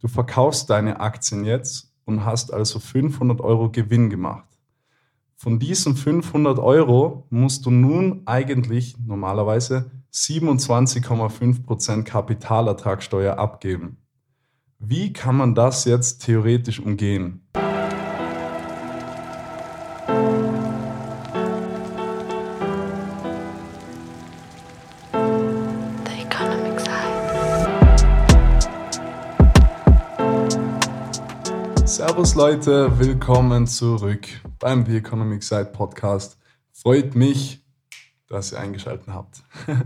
Du verkaufst deine Aktien jetzt und hast also 500 Euro Gewinn gemacht. Von diesen 500 Euro musst du nun eigentlich normalerweise 27,5% Kapitalertragssteuer abgeben. Wie kann man das jetzt theoretisch umgehen? Servus Leute, willkommen zurück beim The Economic Side Podcast. Freut mich, dass ihr eingeschaltet habt.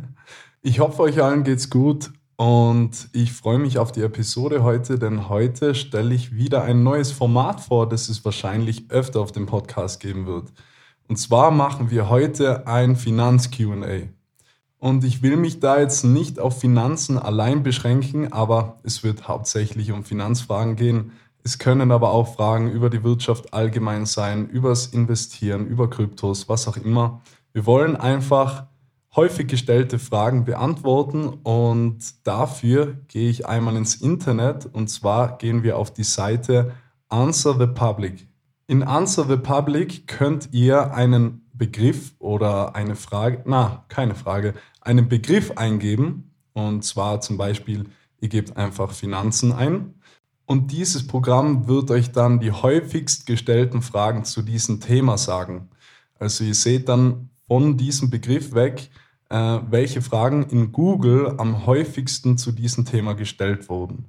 Ich hoffe, euch allen geht's gut und ich freue mich auf die Episode heute, denn heute stelle ich wieder ein neues Format vor, das es wahrscheinlich öfter auf dem Podcast geben wird. Und zwar machen wir heute ein Finanz-QA. Und ich will mich da jetzt nicht auf Finanzen allein beschränken, aber es wird hauptsächlich um Finanzfragen gehen. Es können aber auch Fragen über die Wirtschaft allgemein sein, übers Investieren, über Kryptos, was auch immer. Wir wollen einfach häufig gestellte Fragen beantworten und dafür gehe ich einmal ins Internet und zwar gehen wir auf die Seite Answer the Public. In Answer the Public könnt ihr einen Begriff oder eine Frage, na, keine Frage, einen Begriff eingeben und zwar zum Beispiel, ihr gebt einfach Finanzen ein und dieses Programm wird euch dann die häufigst gestellten Fragen zu diesem Thema sagen. Also ihr seht dann von diesem Begriff weg, äh, welche Fragen in Google am häufigsten zu diesem Thema gestellt wurden.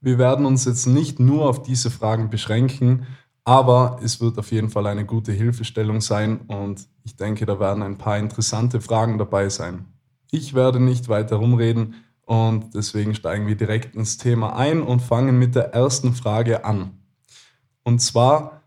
Wir werden uns jetzt nicht nur auf diese Fragen beschränken, aber es wird auf jeden Fall eine gute Hilfestellung sein und ich denke, da werden ein paar interessante Fragen dabei sein. Ich werde nicht weiter rumreden, und deswegen steigen wir direkt ins Thema ein und fangen mit der ersten Frage an. Und zwar,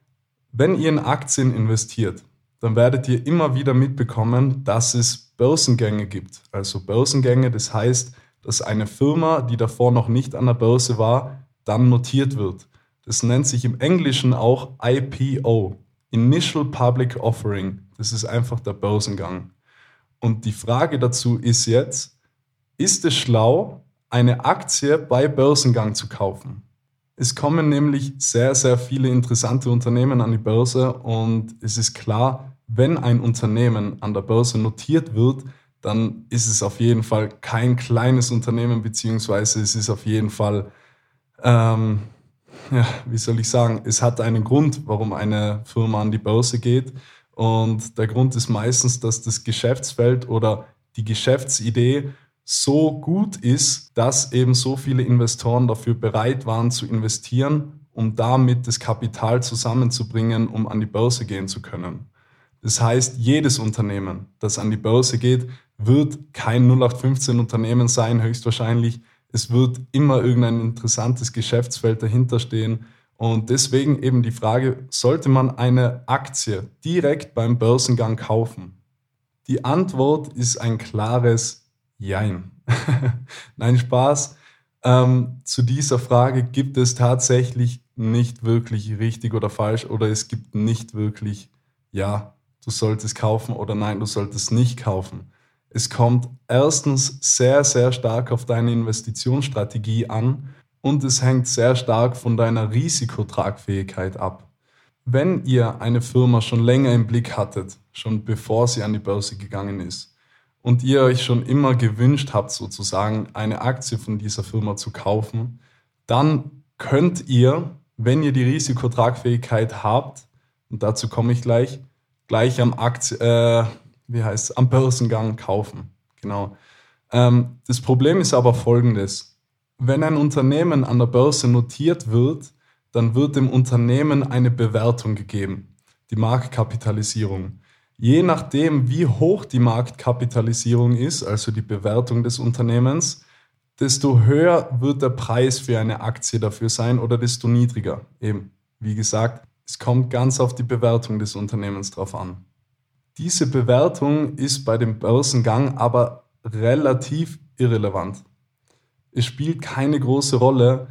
wenn ihr in Aktien investiert, dann werdet ihr immer wieder mitbekommen, dass es Börsengänge gibt. Also Börsengänge, das heißt, dass eine Firma, die davor noch nicht an der Börse war, dann notiert wird. Das nennt sich im Englischen auch IPO, Initial Public Offering. Das ist einfach der Börsengang. Und die Frage dazu ist jetzt, ist es schlau, eine Aktie bei Börsengang zu kaufen? Es kommen nämlich sehr, sehr viele interessante Unternehmen an die Börse und es ist klar, wenn ein Unternehmen an der Börse notiert wird, dann ist es auf jeden Fall kein kleines Unternehmen, beziehungsweise es ist auf jeden Fall, ähm, ja, wie soll ich sagen, es hat einen Grund, warum eine Firma an die Börse geht. Und der Grund ist meistens, dass das Geschäftsfeld oder die Geschäftsidee so gut ist, dass eben so viele Investoren dafür bereit waren zu investieren, um damit das Kapital zusammenzubringen, um an die Börse gehen zu können. Das heißt, jedes Unternehmen, das an die Börse geht, wird kein 0815 Unternehmen sein, höchstwahrscheinlich. Es wird immer irgendein interessantes Geschäftsfeld dahinter stehen. Und deswegen eben die Frage, sollte man eine Aktie direkt beim Börsengang kaufen? Die Antwort ist ein klares Jein. Nein, Spaß. Ähm, zu dieser Frage gibt es tatsächlich nicht wirklich richtig oder falsch oder es gibt nicht wirklich, ja, du solltest kaufen oder nein, du solltest nicht kaufen. Es kommt erstens sehr, sehr stark auf deine Investitionsstrategie an und es hängt sehr stark von deiner Risikotragfähigkeit ab. Wenn ihr eine Firma schon länger im Blick hattet, schon bevor sie an die Börse gegangen ist, und ihr euch schon immer gewünscht habt, sozusagen eine Aktie von dieser Firma zu kaufen, dann könnt ihr, wenn ihr die Risikotragfähigkeit habt, und dazu komme ich gleich, gleich am Aktie, äh, wie heißt am Börsengang kaufen. Genau. Ähm, das Problem ist aber folgendes. Wenn ein Unternehmen an der Börse notiert wird, dann wird dem Unternehmen eine Bewertung gegeben, die Marktkapitalisierung. Je nachdem, wie hoch die Marktkapitalisierung ist, also die Bewertung des Unternehmens, desto höher wird der Preis für eine Aktie dafür sein oder desto niedriger. Eben, wie gesagt, es kommt ganz auf die Bewertung des Unternehmens drauf an. Diese Bewertung ist bei dem Börsengang aber relativ irrelevant. Es spielt keine große Rolle,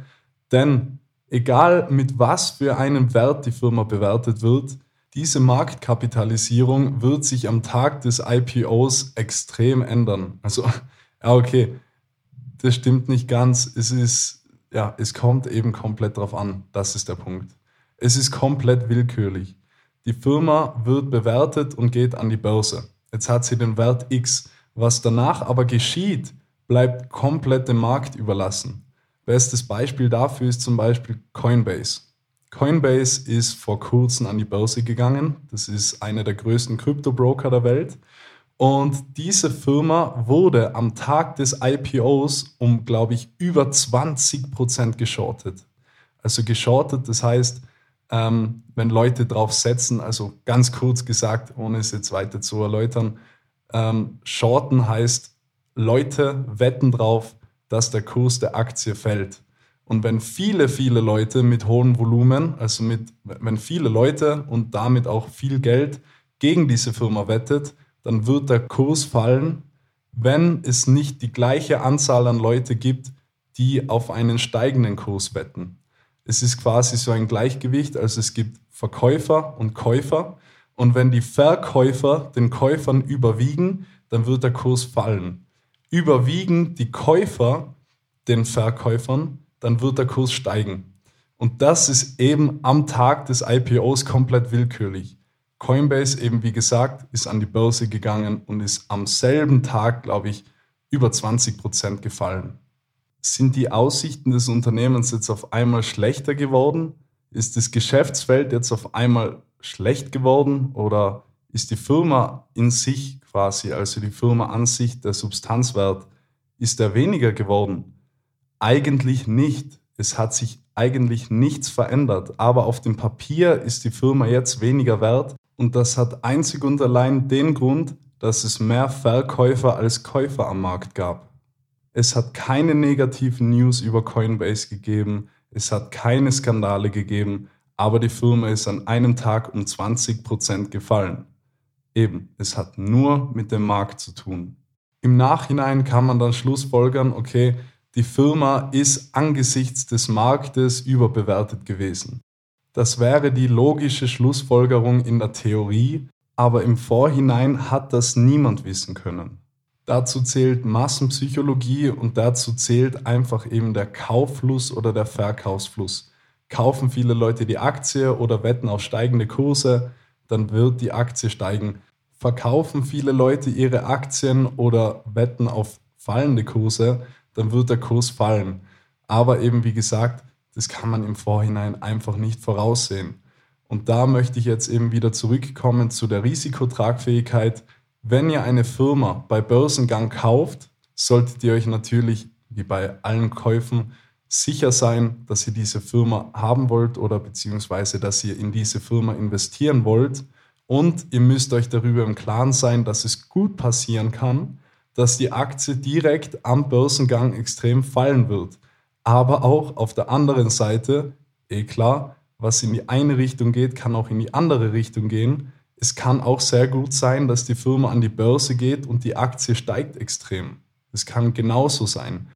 denn egal mit was für einem Wert die Firma bewertet wird, diese Marktkapitalisierung wird sich am Tag des IPOs extrem ändern. Also, ja, okay, das stimmt nicht ganz. Es ist ja, es kommt eben komplett drauf an. Das ist der Punkt. Es ist komplett willkürlich. Die Firma wird bewertet und geht an die Börse. Jetzt hat sie den Wert X. Was danach aber geschieht, bleibt komplett dem Markt überlassen. Bestes Beispiel dafür ist zum Beispiel Coinbase. Coinbase ist vor kurzem an die Börse gegangen. Das ist einer der größten Krypto-Broker der Welt. Und diese Firma wurde am Tag des IPOs um, glaube ich, über 20 Prozent geschortet. Also geschortet, das heißt, ähm, wenn Leute drauf setzen, also ganz kurz gesagt, ohne es jetzt weiter zu erläutern, ähm, shorten heißt, Leute wetten drauf, dass der Kurs der Aktie fällt. Und wenn viele, viele Leute mit hohem Volumen, also mit, wenn viele Leute und damit auch viel Geld gegen diese Firma wettet, dann wird der Kurs fallen, wenn es nicht die gleiche Anzahl an Leute gibt, die auf einen steigenden Kurs wetten. Es ist quasi so ein Gleichgewicht, also es gibt Verkäufer und Käufer und wenn die Verkäufer den Käufern überwiegen, dann wird der Kurs fallen. Überwiegen die Käufer den Verkäufern, dann wird der Kurs steigen. Und das ist eben am Tag des IPOs komplett willkürlich. Coinbase eben, wie gesagt, ist an die Börse gegangen und ist am selben Tag, glaube ich, über 20 Prozent gefallen. Sind die Aussichten des Unternehmens jetzt auf einmal schlechter geworden? Ist das Geschäftsfeld jetzt auf einmal schlecht geworden oder ist die Firma in sich quasi, also die Firma an sich, der Substanzwert, ist der weniger geworden? Eigentlich nicht. Es hat sich eigentlich nichts verändert, aber auf dem Papier ist die Firma jetzt weniger wert und das hat einzig und allein den Grund, dass es mehr Verkäufer als Käufer am Markt gab. Es hat keine negativen News über Coinbase gegeben, es hat keine Skandale gegeben, aber die Firma ist an einem Tag um 20% gefallen. Eben, es hat nur mit dem Markt zu tun. Im Nachhinein kann man dann schlussfolgern, okay, die Firma ist angesichts des Marktes überbewertet gewesen. Das wäre die logische Schlussfolgerung in der Theorie, aber im Vorhinein hat das niemand wissen können. Dazu zählt Massenpsychologie und dazu zählt einfach eben der Kauffluss oder der Verkaufsfluss. Kaufen viele Leute die Aktie oder wetten auf steigende Kurse, dann wird die Aktie steigen. Verkaufen viele Leute ihre Aktien oder wetten auf fallende Kurse, dann wird der Kurs fallen. Aber eben wie gesagt, das kann man im Vorhinein einfach nicht voraussehen. Und da möchte ich jetzt eben wieder zurückkommen zu der Risikotragfähigkeit. Wenn ihr eine Firma bei Börsengang kauft, solltet ihr euch natürlich, wie bei allen Käufen, sicher sein, dass ihr diese Firma haben wollt oder beziehungsweise, dass ihr in diese Firma investieren wollt. Und ihr müsst euch darüber im Klaren sein, dass es gut passieren kann, dass die Aktie direkt am Börsengang extrem fallen wird aber auch auf der anderen Seite, eh klar, was in die eine Richtung geht, kann auch in die andere Richtung gehen. Es kann auch sehr gut sein, dass die Firma an die Börse geht und die Aktie steigt extrem. Es kann genauso sein.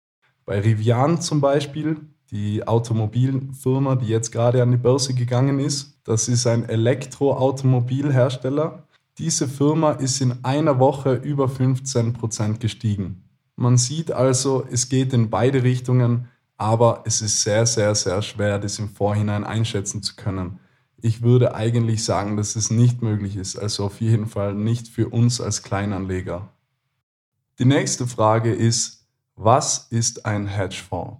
Bei Rivian zum Beispiel, die Automobilfirma, die jetzt gerade an die Börse gegangen ist, das ist ein Elektroautomobilhersteller. Diese Firma ist in einer Woche über 15 Prozent gestiegen. Man sieht also, es geht in beide Richtungen aber es ist sehr, sehr, sehr schwer, das im Vorhinein einschätzen zu können. Ich würde eigentlich sagen, dass es nicht möglich ist, also auf jeden Fall nicht für uns als Kleinanleger. Die nächste Frage ist, was ist ein Hedgefonds?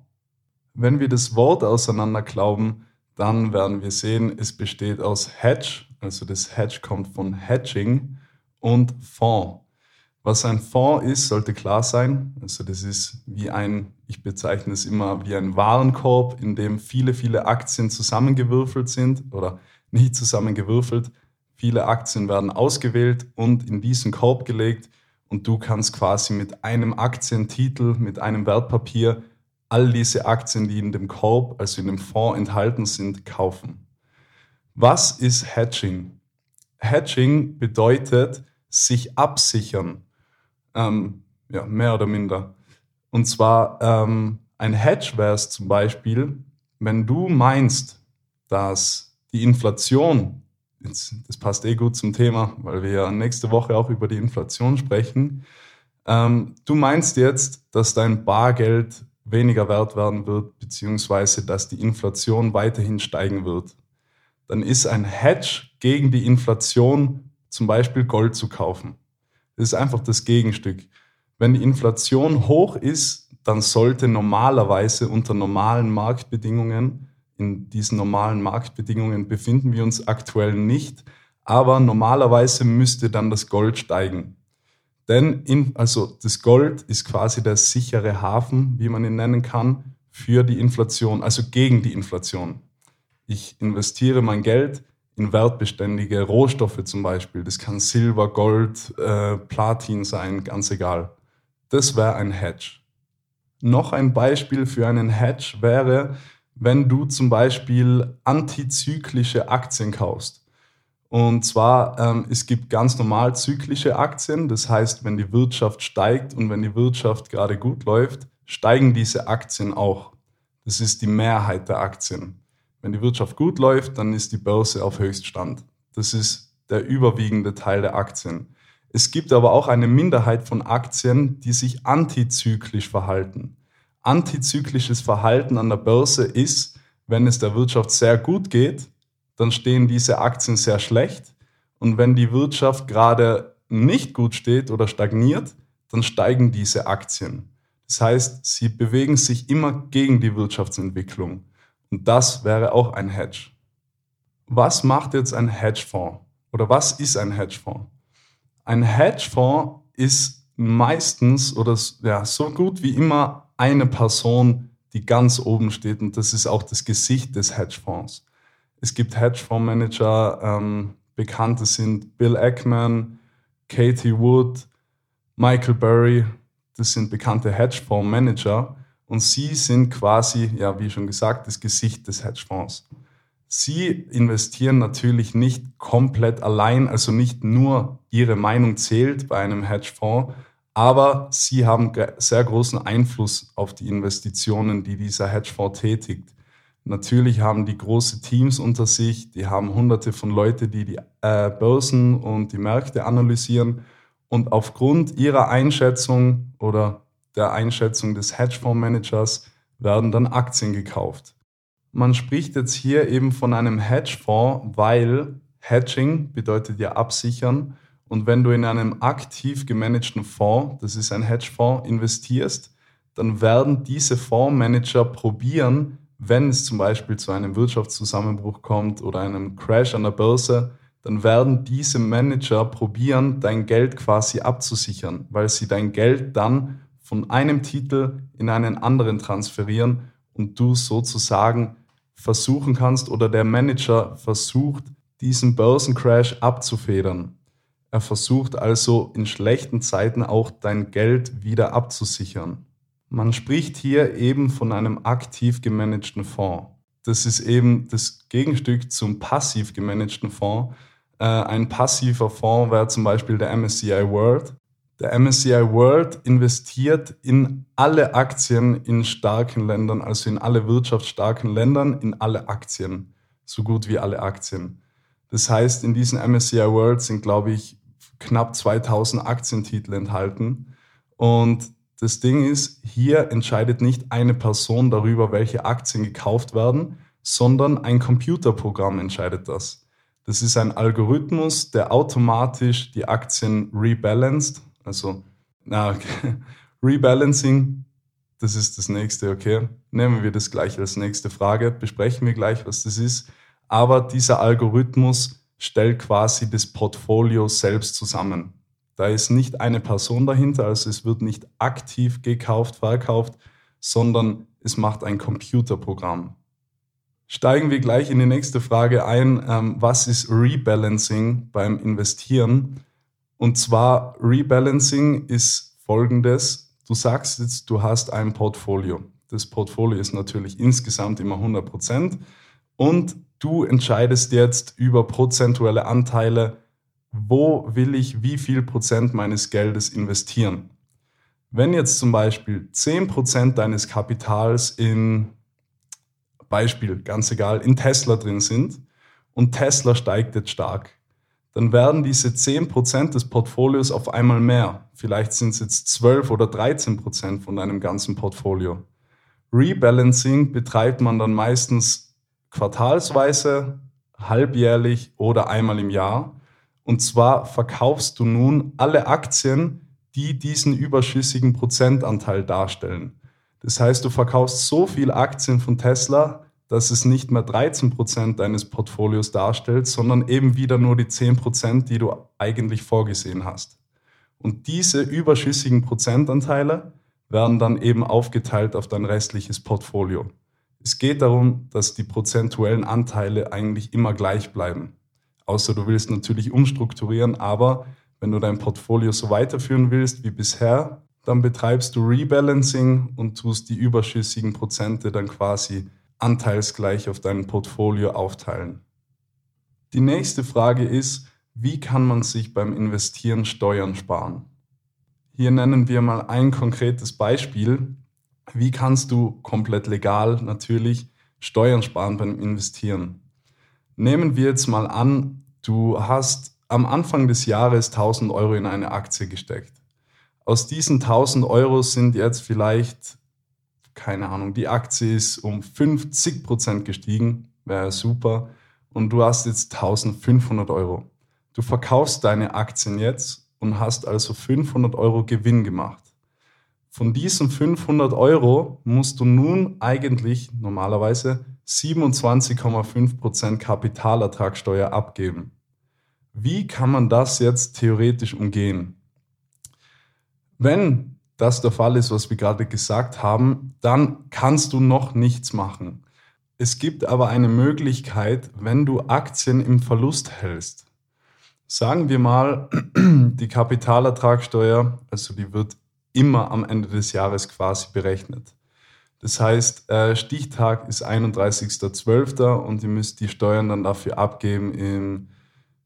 Wenn wir das Wort auseinanderklauben, dann werden wir sehen, es besteht aus Hedge, also das Hedge kommt von Hedging und Fonds. Was ein Fonds ist, sollte klar sein. Also das ist wie ein, ich bezeichne es immer wie ein Warenkorb, in dem viele, viele Aktien zusammengewürfelt sind oder nicht zusammengewürfelt. Viele Aktien werden ausgewählt und in diesen Korb gelegt und du kannst quasi mit einem Aktientitel, mit einem Wertpapier all diese Aktien, die in dem Korb, also in dem Fonds enthalten sind, kaufen. Was ist Hedging? Hedging bedeutet sich absichern ähm, ja, mehr oder minder. Und zwar ähm, ein Hedge wäre es zum Beispiel, wenn du meinst, dass die Inflation, das passt eh gut zum Thema, weil wir ja nächste Woche auch über die Inflation sprechen, ähm, du meinst jetzt, dass dein Bargeld weniger wert werden wird, beziehungsweise dass die Inflation weiterhin steigen wird, dann ist ein Hedge gegen die Inflation zum Beispiel Gold zu kaufen. Das ist einfach das Gegenstück. Wenn die Inflation hoch ist, dann sollte normalerweise unter normalen Marktbedingungen, in diesen normalen Marktbedingungen befinden wir uns aktuell nicht, aber normalerweise müsste dann das Gold steigen. Denn in, also das Gold ist quasi der sichere Hafen, wie man ihn nennen kann, für die Inflation, also gegen die Inflation. Ich investiere mein Geld in wertbeständige Rohstoffe zum Beispiel. Das kann Silber, Gold, äh, Platin sein, ganz egal. Das wäre ein Hedge. Noch ein Beispiel für einen Hedge wäre, wenn du zum Beispiel antizyklische Aktien kaufst. Und zwar, ähm, es gibt ganz normal zyklische Aktien. Das heißt, wenn die Wirtschaft steigt und wenn die Wirtschaft gerade gut läuft, steigen diese Aktien auch. Das ist die Mehrheit der Aktien. Wenn die Wirtschaft gut läuft, dann ist die Börse auf Höchststand. Das ist der überwiegende Teil der Aktien. Es gibt aber auch eine Minderheit von Aktien, die sich antizyklisch verhalten. Antizyklisches Verhalten an der Börse ist, wenn es der Wirtschaft sehr gut geht, dann stehen diese Aktien sehr schlecht. Und wenn die Wirtschaft gerade nicht gut steht oder stagniert, dann steigen diese Aktien. Das heißt, sie bewegen sich immer gegen die Wirtschaftsentwicklung. Und das wäre auch ein Hedge. Was macht jetzt ein Hedgefonds? Oder was ist ein Hedgefonds? Ein Hedgefonds ist meistens oder ja, so gut wie immer eine Person, die ganz oben steht und das ist auch das Gesicht des Hedgefonds. Es gibt Hedgefondsmanager, ähm, bekannte sind Bill Ackman, Katie Wood, Michael Burry. Das sind bekannte Hedgefondsmanager und sie sind quasi, ja, wie schon gesagt, das Gesicht des Hedgefonds. Sie investieren natürlich nicht komplett allein, also nicht nur ihre Meinung zählt bei einem Hedgefonds, aber sie haben sehr großen Einfluss auf die Investitionen, die dieser Hedgefonds tätigt. Natürlich haben die große Teams unter sich, die haben hunderte von Leuten, die die äh, Börsen und die Märkte analysieren. Und aufgrund ihrer Einschätzung oder der Einschätzung des Hedgefondsmanagers werden dann Aktien gekauft. Man spricht jetzt hier eben von einem Hedgefonds, weil Hedging bedeutet ja absichern. Und wenn du in einem aktiv gemanagten Fonds, das ist ein Hedgefonds, investierst, dann werden diese Fondsmanager probieren, wenn es zum Beispiel zu einem Wirtschaftszusammenbruch kommt oder einem Crash an der Börse, dann werden diese Manager probieren, dein Geld quasi abzusichern, weil sie dein Geld dann von einem Titel in einen anderen transferieren und du sozusagen versuchen kannst oder der Manager versucht, diesen Börsencrash abzufedern. Er versucht also in schlechten Zeiten auch dein Geld wieder abzusichern. Man spricht hier eben von einem aktiv gemanagten Fonds. Das ist eben das Gegenstück zum passiv gemanagten Fonds. Äh, ein passiver Fonds wäre zum Beispiel der MSCI World. Der MSCI World investiert in alle Aktien in starken Ländern, also in alle wirtschaftsstarken Ländern, in alle Aktien, so gut wie alle Aktien. Das heißt, in diesen MSCI World sind, glaube ich, knapp 2000 Aktientitel enthalten. Und das Ding ist, hier entscheidet nicht eine Person darüber, welche Aktien gekauft werden, sondern ein Computerprogramm entscheidet das. Das ist ein Algorithmus, der automatisch die Aktien rebalanced. Also, na, okay. Rebalancing, das ist das nächste, okay. Nehmen wir das gleich als nächste Frage, besprechen wir gleich, was das ist. Aber dieser Algorithmus stellt quasi das Portfolio selbst zusammen. Da ist nicht eine Person dahinter, also es wird nicht aktiv gekauft, verkauft, sondern es macht ein Computerprogramm. Steigen wir gleich in die nächste Frage ein. Ähm, was ist Rebalancing beim Investieren? Und zwar Rebalancing ist folgendes. Du sagst jetzt, du hast ein Portfolio. Das Portfolio ist natürlich insgesamt immer 100 Prozent und du entscheidest jetzt über prozentuelle Anteile, wo will ich wie viel Prozent meines Geldes investieren. Wenn jetzt zum Beispiel 10 Prozent deines Kapitals in, Beispiel, ganz egal, in Tesla drin sind und Tesla steigt jetzt stark, dann werden diese 10 Prozent des Portfolios auf einmal mehr. Vielleicht sind es jetzt 12 oder 13 Prozent von deinem ganzen Portfolio. Rebalancing betreibt man dann meistens quartalsweise, halbjährlich oder einmal im Jahr. Und zwar verkaufst du nun alle Aktien, die diesen überschüssigen Prozentanteil darstellen. Das heißt, du verkaufst so viele Aktien von Tesla, dass es nicht mehr 13% deines Portfolios darstellt, sondern eben wieder nur die 10%, die du eigentlich vorgesehen hast. Und diese überschüssigen Prozentanteile werden dann eben aufgeteilt auf dein restliches Portfolio. Es geht darum, dass die prozentuellen Anteile eigentlich immer gleich bleiben. Außer du willst natürlich umstrukturieren, aber wenn du dein Portfolio so weiterführen willst wie bisher, dann betreibst du Rebalancing und tust die überschüssigen Prozente dann quasi anteilsgleich auf dein Portfolio aufteilen. Die nächste Frage ist, wie kann man sich beim Investieren Steuern sparen? Hier nennen wir mal ein konkretes Beispiel. Wie kannst du komplett legal natürlich Steuern sparen beim Investieren? Nehmen wir jetzt mal an, du hast am Anfang des Jahres 1000 Euro in eine Aktie gesteckt. Aus diesen 1000 Euro sind jetzt vielleicht keine Ahnung, die Aktie ist um 50 Prozent gestiegen, wäre super. Und du hast jetzt 1500 Euro. Du verkaufst deine Aktien jetzt und hast also 500 Euro Gewinn gemacht. Von diesen 500 Euro musst du nun eigentlich normalerweise 27,5 Prozent Kapitalertragssteuer abgeben. Wie kann man das jetzt theoretisch umgehen? Wenn das der Fall ist, was wir gerade gesagt haben, dann kannst du noch nichts machen. Es gibt aber eine Möglichkeit, wenn du Aktien im Verlust hältst. Sagen wir mal, die Kapitalertragssteuer, also die wird immer am Ende des Jahres quasi berechnet. Das heißt, äh, Stichtag ist 31.12. und ihr müsst die Steuern dann dafür abgeben im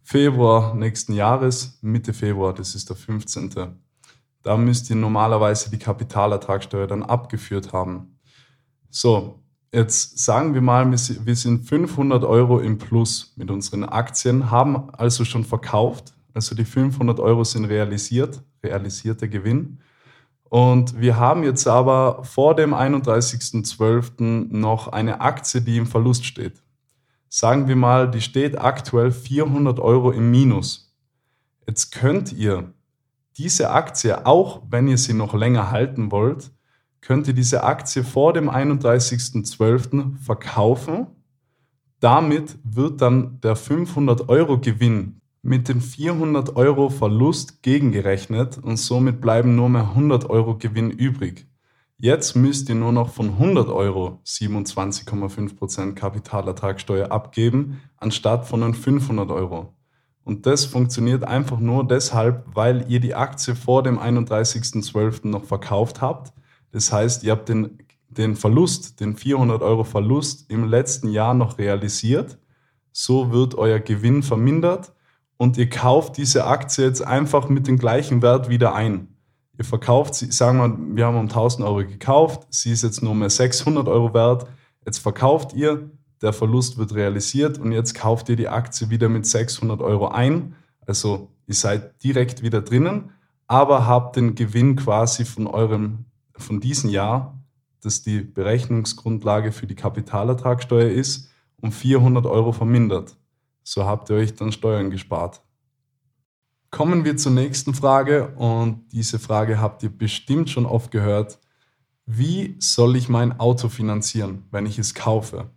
Februar nächsten Jahres, Mitte Februar, das ist der 15. Da müsst ihr normalerweise die Kapitalertragssteuer dann abgeführt haben. So, jetzt sagen wir mal, wir sind 500 Euro im Plus mit unseren Aktien, haben also schon verkauft. Also die 500 Euro sind realisiert, realisierter Gewinn. Und wir haben jetzt aber vor dem 31.12. noch eine Aktie, die im Verlust steht. Sagen wir mal, die steht aktuell 400 Euro im Minus. Jetzt könnt ihr diese Aktie, auch wenn ihr sie noch länger halten wollt, könnt ihr diese Aktie vor dem 31.12. verkaufen. Damit wird dann der 500 Euro Gewinn mit den 400 Euro Verlust gegengerechnet und somit bleiben nur mehr 100 Euro Gewinn übrig. Jetzt müsst ihr nur noch von 100 Euro 27,5% Kapitalertragssteuer abgeben, anstatt von den 500 Euro. Und das funktioniert einfach nur deshalb, weil ihr die Aktie vor dem 31.12. noch verkauft habt. Das heißt, ihr habt den, den Verlust, den 400 Euro Verlust im letzten Jahr noch realisiert. So wird euer Gewinn vermindert und ihr kauft diese Aktie jetzt einfach mit dem gleichen Wert wieder ein. Ihr verkauft sie, sagen wir, wir haben um 1000 Euro gekauft, sie ist jetzt nur mehr 600 Euro wert. Jetzt verkauft ihr der Verlust wird realisiert und jetzt kauft ihr die Aktie wieder mit 600 Euro ein. Also ihr seid direkt wieder drinnen, aber habt den Gewinn quasi von eurem, von diesem Jahr, das die Berechnungsgrundlage für die Kapitalertragssteuer ist, um 400 Euro vermindert. So habt ihr euch dann Steuern gespart. Kommen wir zur nächsten Frage und diese Frage habt ihr bestimmt schon oft gehört. Wie soll ich mein Auto finanzieren, wenn ich es kaufe?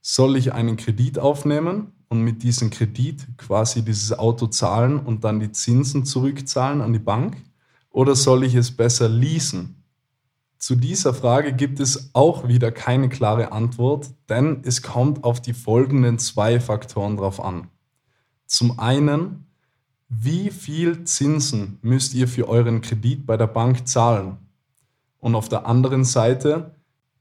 Soll ich einen Kredit aufnehmen und mit diesem Kredit quasi dieses Auto zahlen und dann die Zinsen zurückzahlen an die Bank? Oder soll ich es besser leasen? Zu dieser Frage gibt es auch wieder keine klare Antwort, denn es kommt auf die folgenden zwei Faktoren drauf an. Zum einen, wie viel Zinsen müsst ihr für euren Kredit bei der Bank zahlen? Und auf der anderen Seite,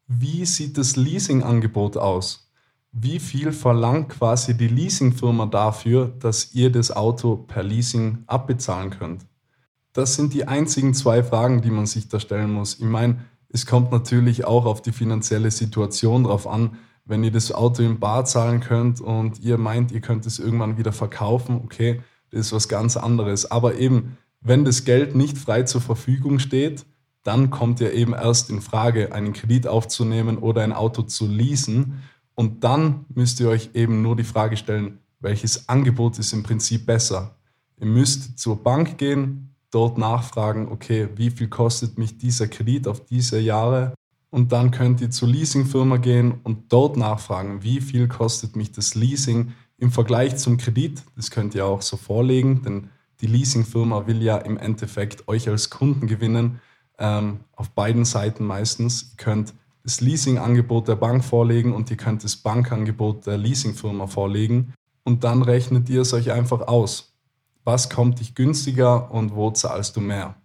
wie sieht das Leasingangebot aus? Wie viel verlangt quasi die Leasingfirma dafür, dass ihr das Auto per Leasing abbezahlen könnt? Das sind die einzigen zwei Fragen, die man sich da stellen muss. Ich meine, es kommt natürlich auch auf die finanzielle Situation drauf an. Wenn ihr das Auto im Bar zahlen könnt und ihr meint, ihr könnt es irgendwann wieder verkaufen, okay, das ist was ganz anderes. Aber eben, wenn das Geld nicht frei zur Verfügung steht, dann kommt ihr eben erst in Frage, einen Kredit aufzunehmen oder ein Auto zu leasen. Und dann müsst ihr euch eben nur die Frage stellen, welches Angebot ist im Prinzip besser. Ihr müsst zur Bank gehen, dort nachfragen, okay, wie viel kostet mich dieser Kredit auf diese Jahre? Und dann könnt ihr zur Leasingfirma gehen und dort nachfragen, wie viel kostet mich das Leasing im Vergleich zum Kredit. Das könnt ihr auch so vorlegen, denn die Leasingfirma will ja im Endeffekt euch als Kunden gewinnen, ähm, auf beiden Seiten meistens. Ihr könnt das Leasingangebot der Bank vorlegen und ihr könnt das Bankangebot der Leasingfirma vorlegen und dann rechnet ihr es euch einfach aus. Was kommt dich günstiger und wo zahlst du mehr?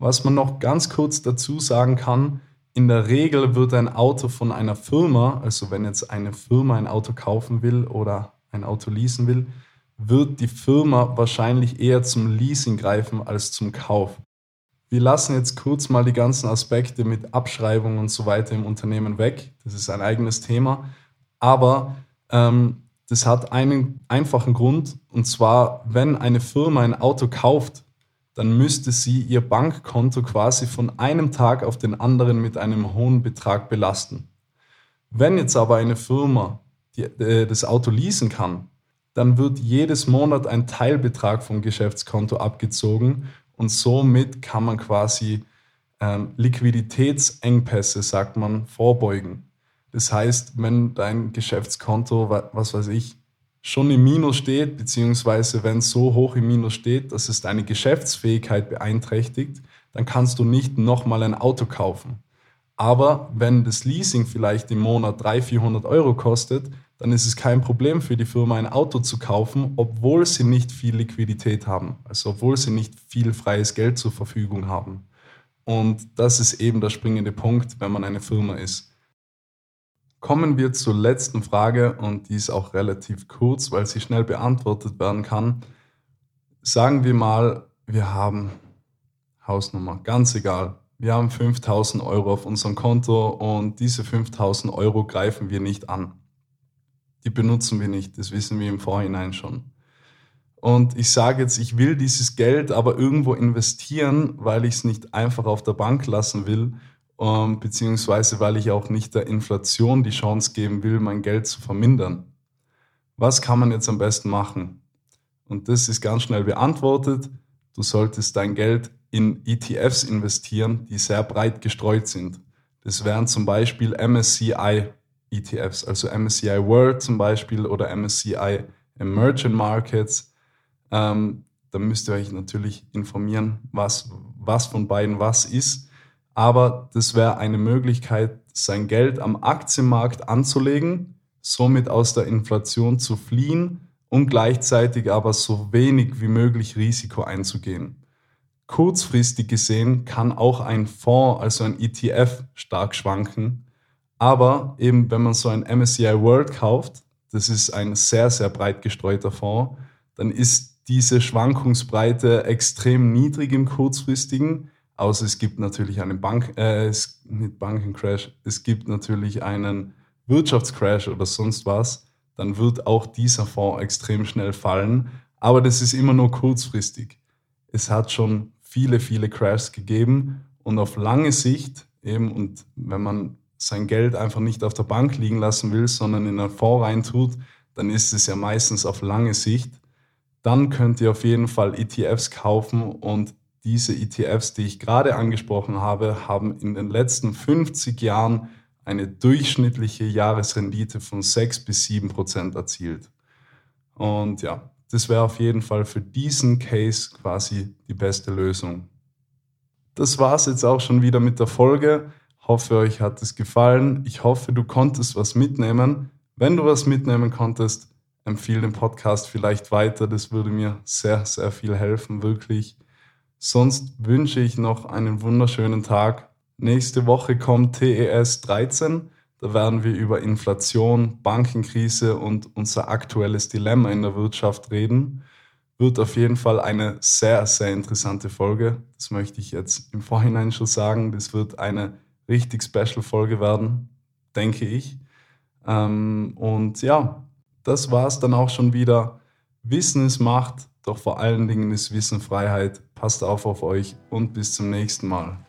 Was man noch ganz kurz dazu sagen kann, in der Regel wird ein Auto von einer Firma, also wenn jetzt eine Firma ein Auto kaufen will oder ein Auto leasen will, wird die Firma wahrscheinlich eher zum Leasing greifen als zum Kauf. Wir lassen jetzt kurz mal die ganzen Aspekte mit Abschreibung und so weiter im Unternehmen weg. Das ist ein eigenes Thema. Aber ähm, das hat einen einfachen Grund. Und zwar, wenn eine Firma ein Auto kauft, dann müsste sie ihr Bankkonto quasi von einem Tag auf den anderen mit einem hohen Betrag belasten. Wenn jetzt aber eine Firma die, äh, das Auto leasen kann, dann wird jedes Monat ein Teilbetrag vom Geschäftskonto abgezogen und somit kann man quasi ähm, Liquiditätsengpässe, sagt man, vorbeugen. Das heißt, wenn dein Geschäftskonto, was weiß ich, schon im Minus steht, beziehungsweise wenn es so hoch im Minus steht, dass es deine Geschäftsfähigkeit beeinträchtigt, dann kannst du nicht nochmal ein Auto kaufen. Aber wenn das Leasing vielleicht im Monat 300, 400 Euro kostet, dann ist es kein Problem für die Firma, ein Auto zu kaufen, obwohl sie nicht viel Liquidität haben, also obwohl sie nicht viel freies Geld zur Verfügung haben. Und das ist eben der springende Punkt, wenn man eine Firma ist. Kommen wir zur letzten Frage und die ist auch relativ kurz, weil sie schnell beantwortet werden kann. Sagen wir mal, wir haben Hausnummer, ganz egal. Wir haben 5000 Euro auf unserem Konto und diese 5000 Euro greifen wir nicht an die benutzen wir nicht. Das wissen wir im Vorhinein schon. Und ich sage jetzt, ich will dieses Geld aber irgendwo investieren, weil ich es nicht einfach auf der Bank lassen will, ähm, beziehungsweise weil ich auch nicht der Inflation die Chance geben will, mein Geld zu vermindern. Was kann man jetzt am besten machen? Und das ist ganz schnell beantwortet. Du solltest dein Geld in ETFs investieren, die sehr breit gestreut sind. Das wären zum Beispiel MSCI ETFs, also MSCI World zum Beispiel oder MSCI Emerging Markets. Ähm, da müsst ihr euch natürlich informieren, was, was von beiden was ist. Aber das wäre eine Möglichkeit, sein Geld am Aktienmarkt anzulegen, somit aus der Inflation zu fliehen und gleichzeitig aber so wenig wie möglich Risiko einzugehen. Kurzfristig gesehen kann auch ein Fonds, also ein ETF, stark schwanken aber eben, wenn man so ein MSCI World kauft, das ist ein sehr, sehr breit gestreuter Fonds, dann ist diese Schwankungsbreite extrem niedrig im kurzfristigen. Außer es gibt natürlich einen Bank, äh, nicht Bankencrash, es gibt natürlich einen Wirtschaftscrash oder sonst was, dann wird auch dieser Fonds extrem schnell fallen. Aber das ist immer nur kurzfristig. Es hat schon viele, viele Crashs gegeben und auf lange Sicht eben, und wenn man sein Geld einfach nicht auf der Bank liegen lassen will, sondern in einen Fonds reintut, dann ist es ja meistens auf lange Sicht. Dann könnt ihr auf jeden Fall ETFs kaufen und diese ETFs, die ich gerade angesprochen habe, haben in den letzten 50 Jahren eine durchschnittliche Jahresrendite von 6 bis 7 Prozent erzielt. Und ja, das wäre auf jeden Fall für diesen Case quasi die beste Lösung. Das war es jetzt auch schon wieder mit der Folge. Hoffe, euch hat es gefallen. Ich hoffe, du konntest was mitnehmen. Wenn du was mitnehmen konntest, empfehle den Podcast vielleicht weiter. Das würde mir sehr, sehr viel helfen, wirklich. Sonst wünsche ich noch einen wunderschönen Tag. Nächste Woche kommt TES 13. Da werden wir über Inflation, Bankenkrise und unser aktuelles Dilemma in der Wirtschaft reden. Wird auf jeden Fall eine sehr, sehr interessante Folge. Das möchte ich jetzt im Vorhinein schon sagen. Das wird eine richtig Special-Folge werden, denke ich. Ähm, und ja, das war es dann auch schon wieder. Wissen ist Macht, doch vor allen Dingen ist Wissen Freiheit. Passt auf auf euch und bis zum nächsten Mal.